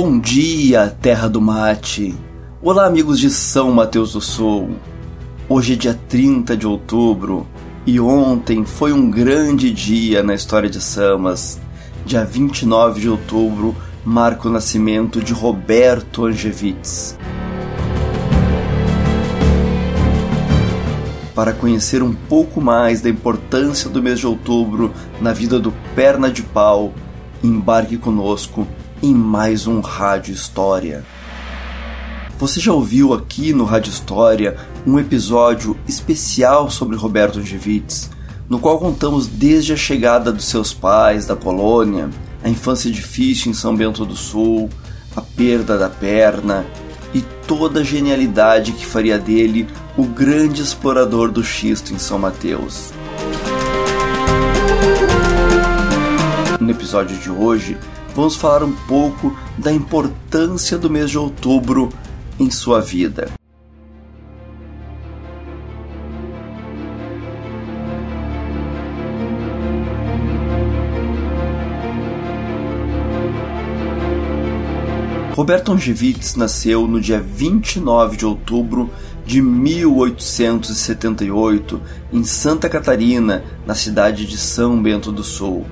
Bom dia, terra do mate. Olá, amigos de São Mateus do Sul. Hoje é dia 30 de outubro e ontem foi um grande dia na história de Samas. Dia 29 de outubro marca o nascimento de Roberto Angevitz. Para conhecer um pouco mais da importância do mês de outubro na vida do Perna de Pau, embarque conosco em mais um Rádio História. Você já ouviu aqui no Rádio História um episódio especial sobre Roberto Angevitz, no qual contamos desde a chegada dos seus pais da Polônia, a infância difícil em São Bento do Sul, a perda da perna e toda a genialidade que faria dele o grande explorador do xisto em São Mateus. No episódio de hoje, vamos falar um pouco da importância do mês de outubro em sua vida. Roberto Angevitz nasceu no dia 29 de outubro de 1878 em Santa Catarina, na cidade de São Bento do Sul.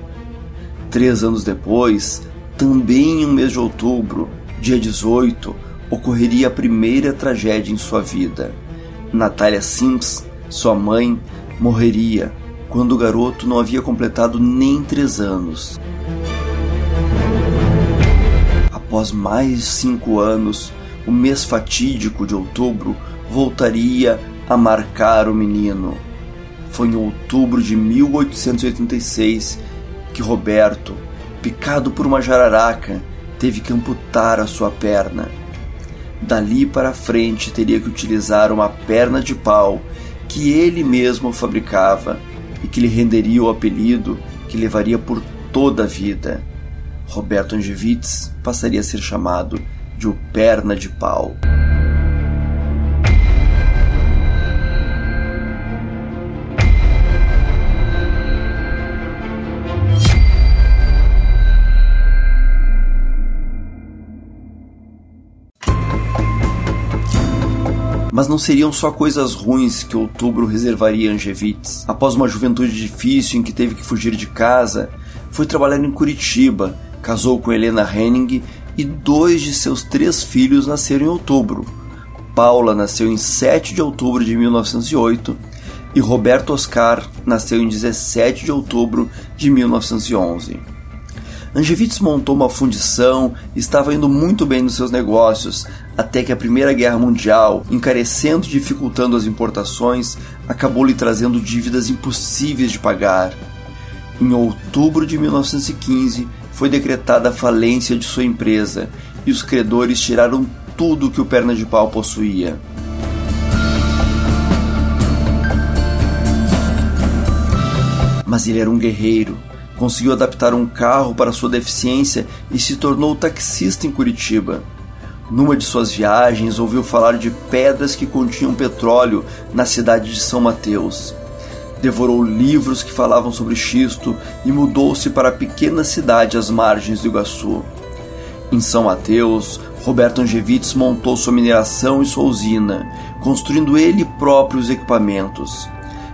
Três anos depois, também em um mês de outubro, dia 18, ocorreria a primeira tragédia em sua vida. Natália Sims, sua mãe, morreria quando o garoto não havia completado nem três anos. Após mais cinco anos, o mês fatídico de outubro voltaria a marcar o menino. Foi em outubro de 1886 que Roberto, picado por uma jararaca, teve que amputar a sua perna. Dali para frente teria que utilizar uma perna de pau que ele mesmo fabricava e que lhe renderia o apelido que levaria por toda a vida. Roberto Angevitz passaria a ser chamado de o Perna de Pau. Mas não seriam só coisas ruins que outubro reservaria a Angevitz. Após uma juventude difícil em que teve que fugir de casa, foi trabalhar em Curitiba, casou com Helena Henning e dois de seus três filhos nasceram em outubro. Paula nasceu em 7 de outubro de 1908 e Roberto Oscar nasceu em 17 de outubro de 1911. Angevitz montou uma fundição e estava indo muito bem nos seus negócios, até que a Primeira Guerra Mundial, encarecendo e dificultando as importações, acabou lhe trazendo dívidas impossíveis de pagar. Em outubro de 1915, foi decretada a falência de sua empresa e os credores tiraram tudo que o Perna de Pau possuía. Mas ele era um guerreiro Conseguiu adaptar um carro para sua deficiência e se tornou taxista em Curitiba. Numa de suas viagens, ouviu falar de pedras que continham petróleo na cidade de São Mateus. Devorou livros que falavam sobre xisto e mudou-se para a pequena cidade às margens do Iguaçu. Em São Mateus, Roberto Angevitz montou sua mineração e sua usina, construindo ele próprio os equipamentos.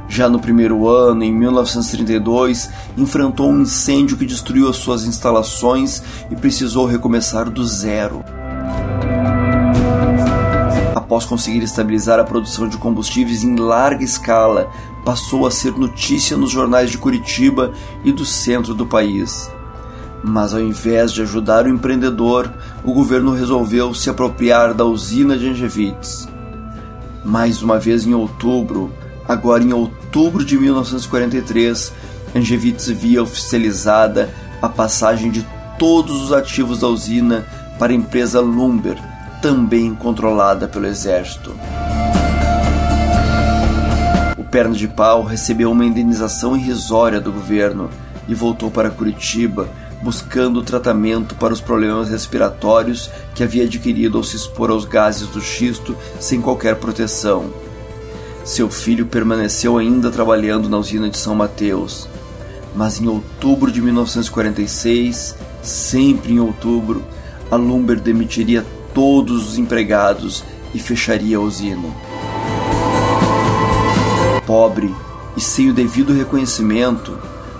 Já no primeiro ano, em 1932, enfrentou um incêndio que destruiu as suas instalações e precisou recomeçar do zero. Após conseguir estabilizar a produção de combustíveis em larga escala, passou a ser notícia nos jornais de Curitiba e do centro do país. Mas ao invés de ajudar o empreendedor, o governo resolveu se apropriar da usina de Angevitz. Mais uma vez em outubro, Agora, em outubro de 1943, Angevitz via oficializada a passagem de todos os ativos da usina para a empresa Lumber, também controlada pelo exército. O perna de pau recebeu uma indenização irrisória do governo e voltou para Curitiba buscando tratamento para os problemas respiratórios que havia adquirido ao se expor aos gases do xisto sem qualquer proteção. Seu filho permaneceu ainda trabalhando na usina de São Mateus, mas em outubro de 1946, sempre em outubro, a Lumber demitiria todos os empregados e fecharia a usina. Pobre e sem o devido reconhecimento,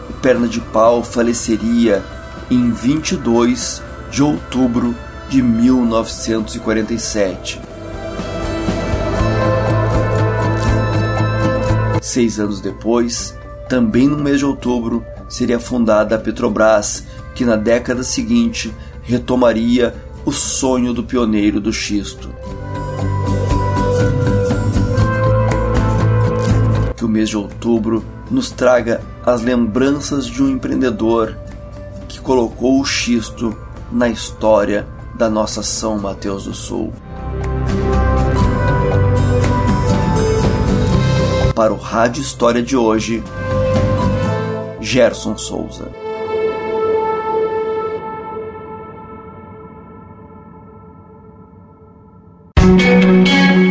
o perna de pau faleceria em 22 de outubro de 1947. Seis anos depois, também no mês de outubro, seria fundada a Petrobras, que na década seguinte retomaria o sonho do pioneiro do xisto. Que o mês de outubro nos traga as lembranças de um empreendedor que colocou o xisto na história da nossa São Mateus do Sul. Para o Rádio História de hoje, Gerson Souza.